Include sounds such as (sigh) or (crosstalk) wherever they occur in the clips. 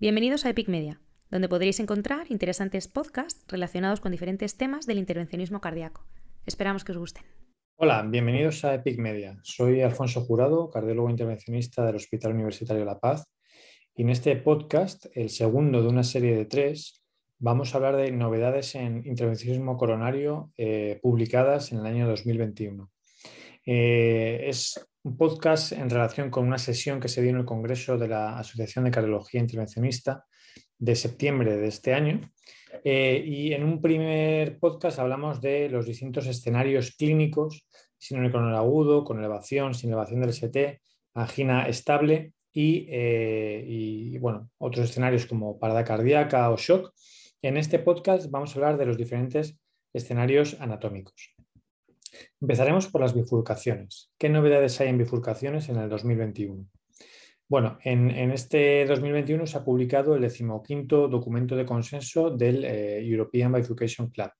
Bienvenidos a Epic Media, donde podréis encontrar interesantes podcasts relacionados con diferentes temas del intervencionismo cardíaco. Esperamos que os gusten. Hola, bienvenidos a Epic Media. Soy Alfonso Jurado, cardiólogo intervencionista del Hospital Universitario La Paz. Y en este podcast, el segundo de una serie de tres, vamos a hablar de novedades en intervencionismo coronario eh, publicadas en el año 2021. Eh, es un podcast en relación con una sesión que se dio en el Congreso de la Asociación de Cardiología Intervencionista de septiembre de este año. Eh, y en un primer podcast hablamos de los distintos escenarios clínicos, síndrome el agudo, con elevación, sin elevación del ST, angina estable y, y, bueno, otros escenarios como parada cardíaca o shock. En este podcast vamos a hablar de los diferentes escenarios anatómicos. Empezaremos por las bifurcaciones. ¿Qué novedades hay en bifurcaciones en el 2021? Bueno, en, este 2021 se ha publicado el decimoquinto documento de consenso del eh, European Bifurcation Club.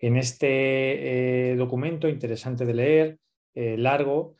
En este eh, documento, interesante de leer, eh, largo,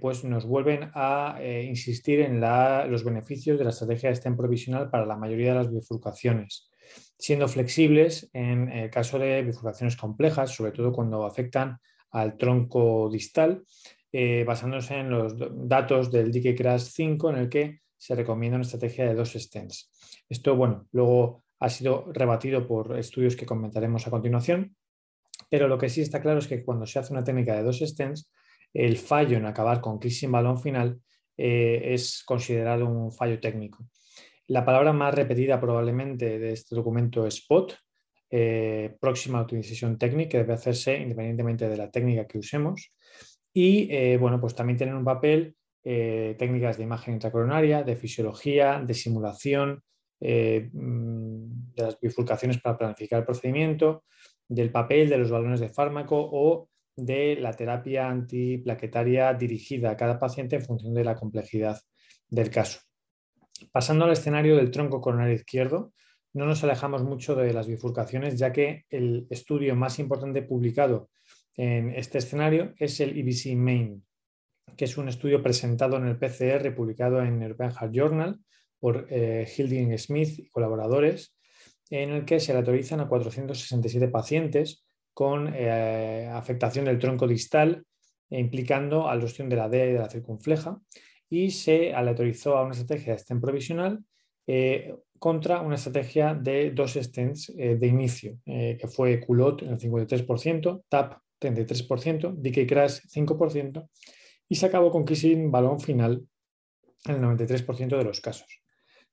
pues nos vuelven a insistir en los beneficios de la estrategia de STEM provisional para la mayoría de las bifurcaciones, siendo flexibles en el caso de bifurcaciones complejas, sobre todo cuando afectan al tronco distal, eh, basándose en los datos del Dique Crash 5, en el que se recomienda una estrategia de dos stents. Esto, bueno, luego ha sido rebatido por estudios que comentaremos a continuación, pero lo que sí está claro es que cuando se hace una técnica de dos stents, el fallo en acabar con clic sin balón final eh, es considerado un fallo técnico. La palabra más repetida probablemente de este documento es spot, eh, próxima utilización técnica que debe hacerse independientemente de la técnica que usemos. Y eh, bueno, pues también tienen un papel eh, técnicas de imagen intracoronaria, de fisiología, de simulación, mm, de las bifurcaciones para planificar el procedimiento, del papel de los balones de fármaco o de la terapia antiplaquetaria dirigida a cada paciente en función de la complejidad del caso. Pasando al escenario del tronco coronario izquierdo, no nos alejamos mucho de las bifurcaciones, ya que el estudio más importante publicado en este escenario es el EBC Main, que es un estudio presentado en el PCR, publicado en European Heart Journal por eh, Hilding Smith y colaboradores, en el que se le autorizan a 467 pacientes con eh, afectación del tronco distal, implicando alusión de la D y de la circunfleja, y se aleatorizó a una estrategia de stent provisional eh, contra una estrategia de dos stents eh, de inicio, eh, que fue culot en el 53%, TAP 33%, DK Crash 5% y se acabó con kissing balón final en el 93% de los casos.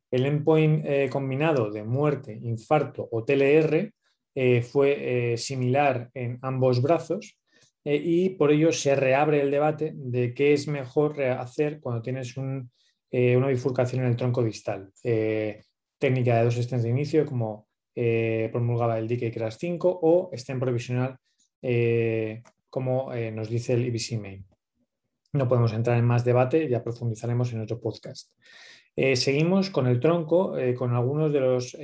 El endpoint combinado de muerte, infarto o TLR fue similar en ambos brazos y por ello se reabre el debate de qué es mejor hacer cuando tienes un eh, una bifurcación en el tronco distal. Eh, técnica de dos stents de inicio, como eh, promulgaba el DK CRAS 5, o stent provisional, como nos dice el IBC Main. No podemos entrar en más debate, ya profundizaremos en otro podcast. seguimos con el tronco, con algunos de los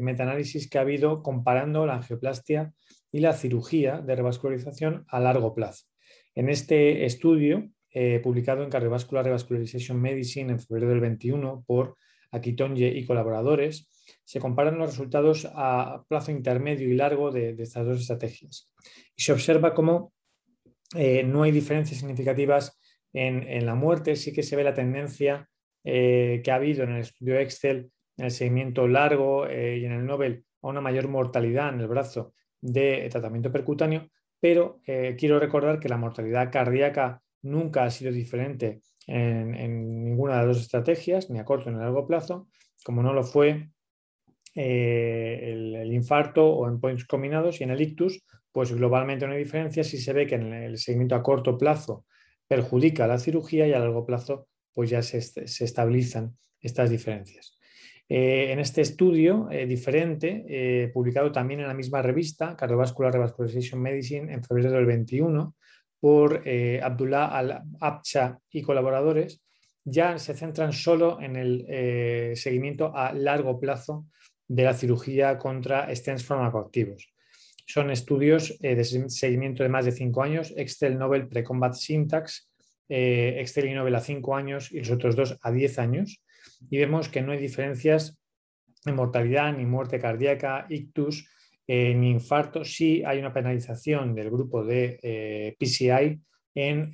metaanálisis que ha habido comparando la angioplastia y la cirugía de revascularización a largo plazo. En este estudio eh, publicado en Cardiovascular Revascularization Medicine en febrero del 21 por Akitonye y colaboradores, se comparan los resultados a plazo intermedio y largo de, estas dos estrategias. Y se observa cómo eh, no hay diferencias significativas en, la muerte, sí que se ve la tendencia eh, que ha habido en el estudio Excel, en el seguimiento largo y en el Nobel a una mayor mortalidad en el brazo de tratamiento percutáneo, pero quiero recordar que la mortalidad cardíaca nunca ha sido diferente en, ninguna de las dos estrategias, ni a corto ni a largo plazo, como no lo fue eh, el, infarto o en points combinados y en el ictus, pues globalmente no hay diferencia si se ve que en el seguimiento a corto plazo perjudica la cirugía y a largo plazo pues ya se, estabilizan estas diferencias. Eh, en este estudio eh, diferente, publicado también en la misma revista, Cardiovascular Revascularization Medicine, en febrero del 21, por eh, Abdullah Al-Abcha y colaboradores, ya se centran solo en el eh, seguimiento a largo plazo de la cirugía contra stents farmacoactivos. Son estudios eh, de seguimiento de más de cinco años, Excel Nobel Precombat Syntax, Excel y Nobel a cinco años y los otros dos a diez años. Y vemos que no hay diferencias mortalidad, ni muerte cardíaca, ictus, ni infarto. Sí hay una penalización del grupo de PCI en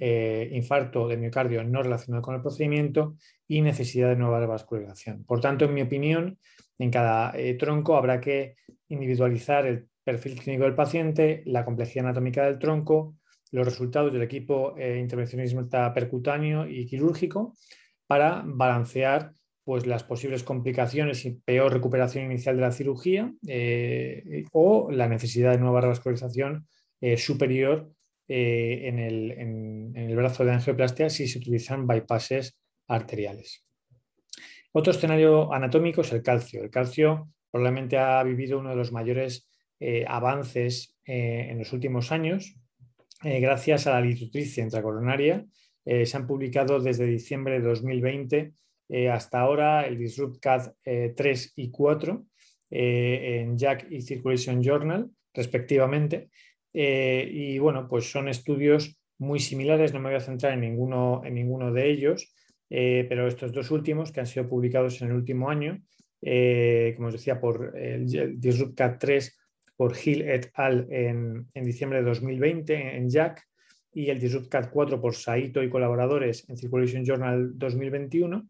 infarto de miocardio no relacionado con el procedimiento y necesidad de nueva vascularización. Por tanto, en mi opinión, en cada tronco habrá que individualizar el perfil clínico del paciente, la complejidad anatómica del tronco, los resultados del equipo eh, intervencionista percutáneo y quirúrgico para balancear pues, las posibles complicaciones y peor recuperación inicial de la cirugía eh, o la necesidad de nueva revascularización eh, superior en el, en, el, brazo de angioplastia si se utilizan bypasses arteriales. Otro escenario anatómico es el calcio. El calcio probablemente ha vivido uno de los mayores avances en los últimos años eh, gracias a la litotricia intracoronaria. Eh, se han publicado desde diciembre de 2020 eh, hasta ahora el Disrupt CAD 3 y 4 en Jack y Circulation Journal, respectivamente. y bueno, pues son estudios muy similares, no me voy a centrar en ninguno, en ninguno de ellos, pero estos dos últimos que han sido publicados en el último año, como os decía, por el Disrupt CAD 3 por Hill et al. en, diciembre de 2020 en Jack y el Disrupt CAT 4 por Saito y colaboradores en Circulation Journal 2021,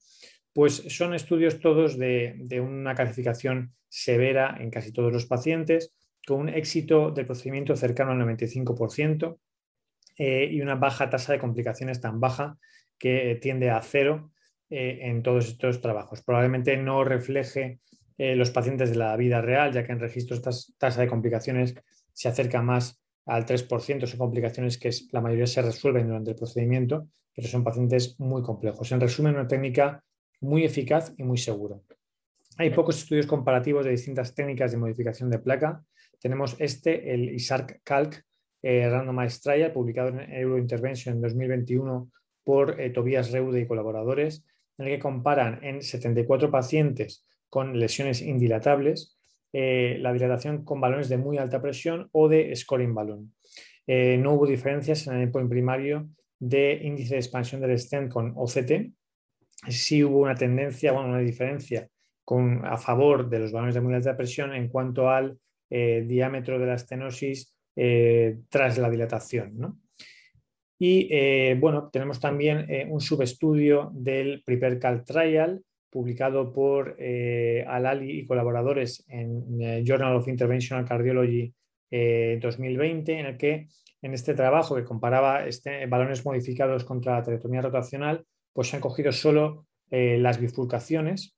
pues son estudios todos de, una calcificación severa en casi todos los pacientes, con un éxito del procedimiento cercano al 95% eh, y una baja tasa de complicaciones tan baja que tiende a cero eh, en todos estos trabajos. Probablemente no refleje eh, los pacientes de la vida real, ya que en registros esta tasa de complicaciones se acerca más al 3%, son complicaciones que la mayoría se resuelven durante el procedimiento, pero son pacientes muy complejos. En resumen, una técnica muy eficaz y muy segura. Hay pocos estudios comparativos de distintas técnicas de modificación de placa. Tenemos este, el ISARC Calc eh, Randomized Trial, publicado en Eurointervention en 2021 por eh, Tobias Reude y colaboradores, en el que comparan en 74 pacientes con lesiones indilatables, eh, la dilatación con balones de muy alta presión o de scoring balón. Eh, no hubo diferencias en el endpoint primario de índice de expansión del stent con OCT. Sí hubo una tendencia, bueno, una diferencia a favor de los balones de muy alta presión en cuanto al eh, diámetro de la estenosis tras la dilatación. Y bueno, tenemos también un subestudio del Prepercal Trial publicado por eh, Alali y colaboradores en eh, Journal of Interventional Cardiology 2020, eh, en el que en este trabajo que comparaba este, balones modificados contra la teretomía rotacional, pues se han cogido solo las bifurcaciones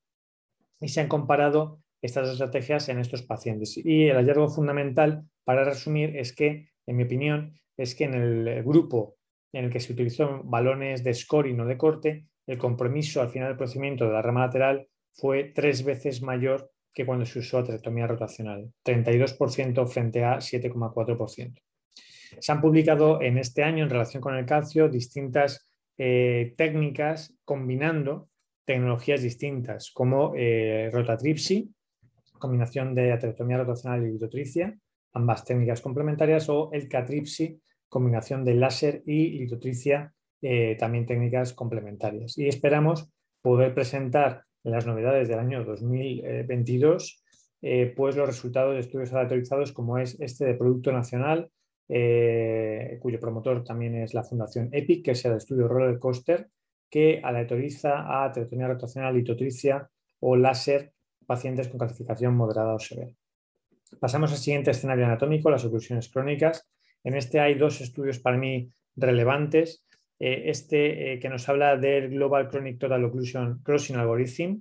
y se han comparado estas estrategias en estos pacientes. Y el hallazgo fundamental, para resumir, es que, en mi opinión, es que en el grupo en el que se utilizó balones de scoring o de corte, el compromiso al final del procedimiento de la rama lateral fue tres veces mayor que cuando se usó atractomía rotacional, 32% frente a 7,4%. Se han publicado en este año en relación con el calcio distintas eh, técnicas combinando tecnologías distintas como eh, rotatripsy, combinación de atractomía rotacional y litotricia, ambas técnicas complementarias, o el catripsy, combinación de láser y litotricia eh, también técnicas complementarias. Y esperamos poder presentar en las novedades del año 2022 eh, pues los resultados de estudios aleatorizados como es este de Producto Nacional, eh, cuyo promotor también es la Fundación EPIC, que es el estudio Roller Coaster, que aleatoriza a teotonía rotacional, litotricia o láser pacientes con calcificación moderada o severa. Pasamos al siguiente escenario anatómico, las oclusiones crónicas. En este hay dos estudios para mí relevantes. Eh, este eh, que nos habla del Global Chronic Total Occlusion Crossing Algorithm,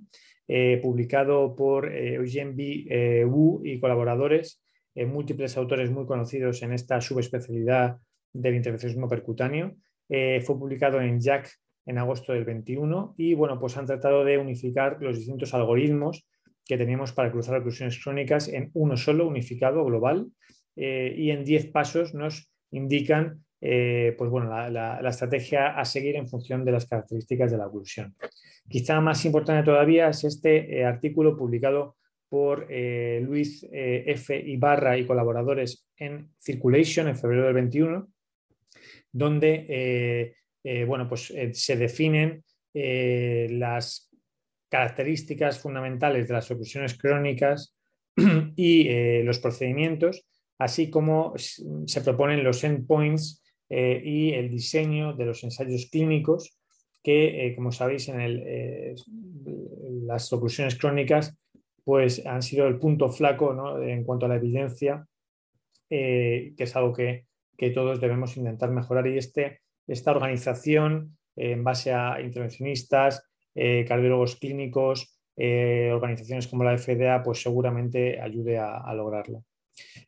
eh, publicado por Eugene B. Wu y colaboradores, múltiples autores muy conocidos en esta subespecialidad del intervencionismo percutáneo. fue publicado en JAC en agosto del 21 y bueno, pues han tratado de unificar los distintos algoritmos que teníamos para cruzar oclusiones crónicas en uno solo, unificado, global, y en 10 pasos nos indican eh, pues bueno, la, estrategia a seguir en función de las características de la oclusión. Quizá más importante todavía es este eh, artículo publicado por eh, Luis F. Ibarra y colaboradores en Circulation en febrero del 21, donde bueno, pues, se definen las características fundamentales de las oclusiones crónicas (clears throat) y los procedimientos, así como se proponen los endpoints eh, y el diseño de los ensayos clínicos que, eh, como sabéis, en las oclusiones crónicas pues, han sido el punto flaco en cuanto a la evidencia, que es algo que, todos debemos intentar mejorar. Y este, esta organización, en base a intervencionistas, cardiólogos clínicos, organizaciones como la FDA, pues seguramente ayude a lograrlo.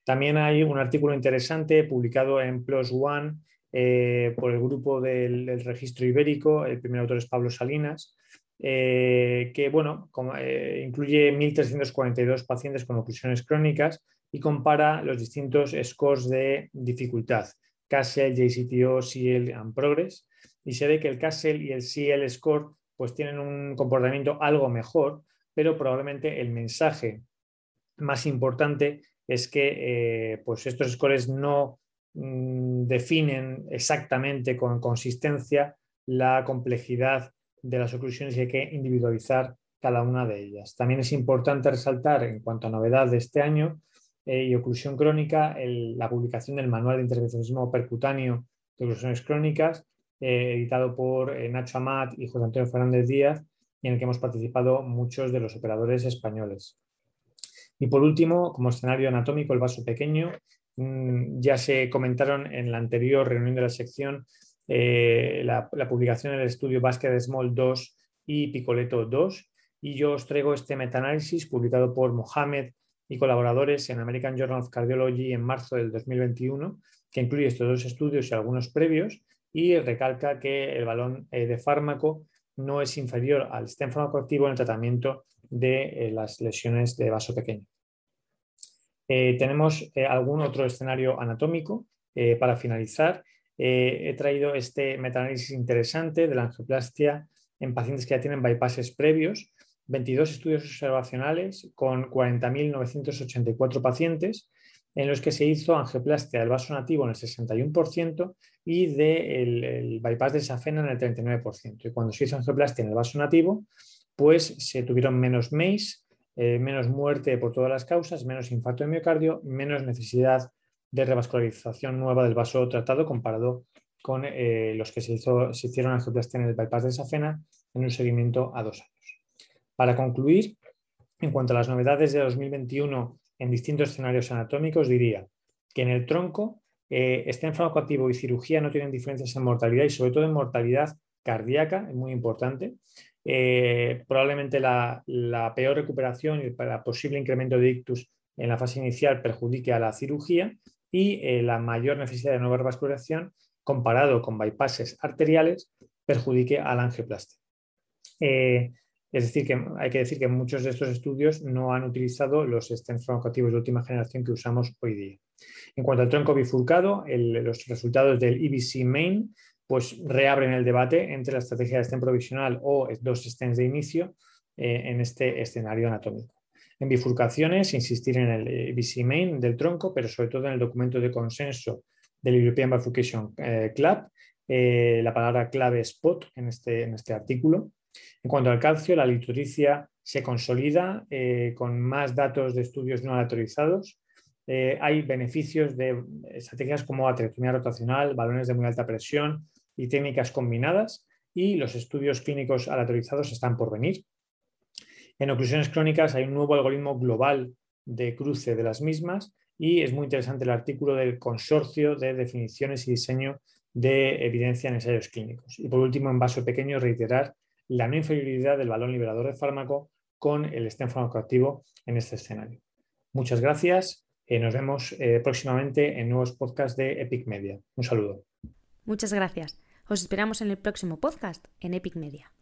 También hay un artículo interesante publicado en PLOS ONE eh, por el grupo del, registro ibérico, el primer autor es Pablo Salinas, eh, que bueno, eh, incluye 1.342 pacientes con oclusiones crónicas y compara los distintos scores de dificultad, CASEL, JCTO, CL and Progress, y se ve que el CASEL y el CL score pues tienen un comportamiento algo mejor, pero probablemente el mensaje más importante es que pues estos scores no definen exactamente con consistencia la complejidad de las oclusiones y hay que individualizar cada una de ellas. También es importante resaltar en cuanto a novedad de este año eh, y oclusión crónica, la publicación del Manual de Intervencionismo Percutáneo de Oclusiones Crónicas, eh, editado por Nacho Amat y José Antonio Fernández Díaz, y en el que hemos participado muchos de los operadores españoles. Y por último, como escenario anatómico, el vaso pequeño. Mm, ya se comentaron en la anterior reunión de la sección eh, la, publicación del estudio Basket Small 2 y Picoleto 2. Y yo os traigo este metaanálisis publicado por Mohamed y colaboradores en American Journal of Cardiology en marzo del 2021, que incluye estos dos estudios y algunos previos, y recalca que el balón eh, de fármaco no es inferior al stem farmacoactivo en el tratamiento de eh, las lesiones de vaso pequeño. Eh, tenemos eh, algún otro escenario anatómico para finalizar. he traído este metaanálisis interesante de la angioplastia en pacientes que ya tienen bypasses previos, 22 estudios observacionales con 40.984 pacientes en los que se hizo angioplastia del vaso nativo en el 61% y del de bypass de safena en el 39%. Y cuando se hizo angioplastia en el vaso nativo, pues se tuvieron menos MACE, eh, menos muerte por todas las causas, menos infarto de miocardio, menos necesidad de revascularización nueva del vaso tratado comparado con eh, los que se, hizo, se hicieron angioplastia en el bypass de safena en un seguimiento a dos años. Para concluir, en cuanto a las novedades de 2021 en distintos escenarios anatómicos, diría que en el tronco, eh, este farmacoactivo y cirugía no tienen diferencias en mortalidad y sobre todo en mortalidad cardíaca, es muy importante. Eh, probablemente la, peor recuperación y el posible incremento de ictus en la fase inicial perjudique a la cirugía y eh, la mayor necesidad de nueva revascularización comparado con bypasses arteriales perjudique a la. Eh, es decir, que hay que decir que muchos de estos estudios no han utilizado los stents farmacoactivos de última generación que usamos hoy día. En cuanto al tronco bifurcado, los resultados del EBC Main pues reabren el debate entre la estrategia de stent provisional o dos stents de inicio eh, en este escenario anatómico. En bifurcaciones, insistir en el BC main del tronco, pero sobre todo en el documento de consenso del European Bifurcation eh, Club, eh, la palabra clave spot en este, en este artículo. En cuanto al calcio, la litoricia se consolida con más datos de estudios no aleatorizados. hay beneficios de estrategias como atretomía rotacional, balones de muy alta presión, y técnicas combinadas y los estudios clínicos aleatorizados están por venir. En oclusiones crónicas hay un nuevo algoritmo global de cruce de las mismas y es muy interesante el artículo del consorcio de definiciones y diseño de evidencia en ensayos clínicos. Y por último, en vaso pequeño, reiterar la no inferioridad del balón liberador de fármaco con el stem farmacoactivo en este escenario. Muchas gracias. eh, nos vemos eh, próximamente en nuevos podcasts de Epic Media. Un saludo. Muchas gracias. Os esperamos en el próximo podcast en Epic Media.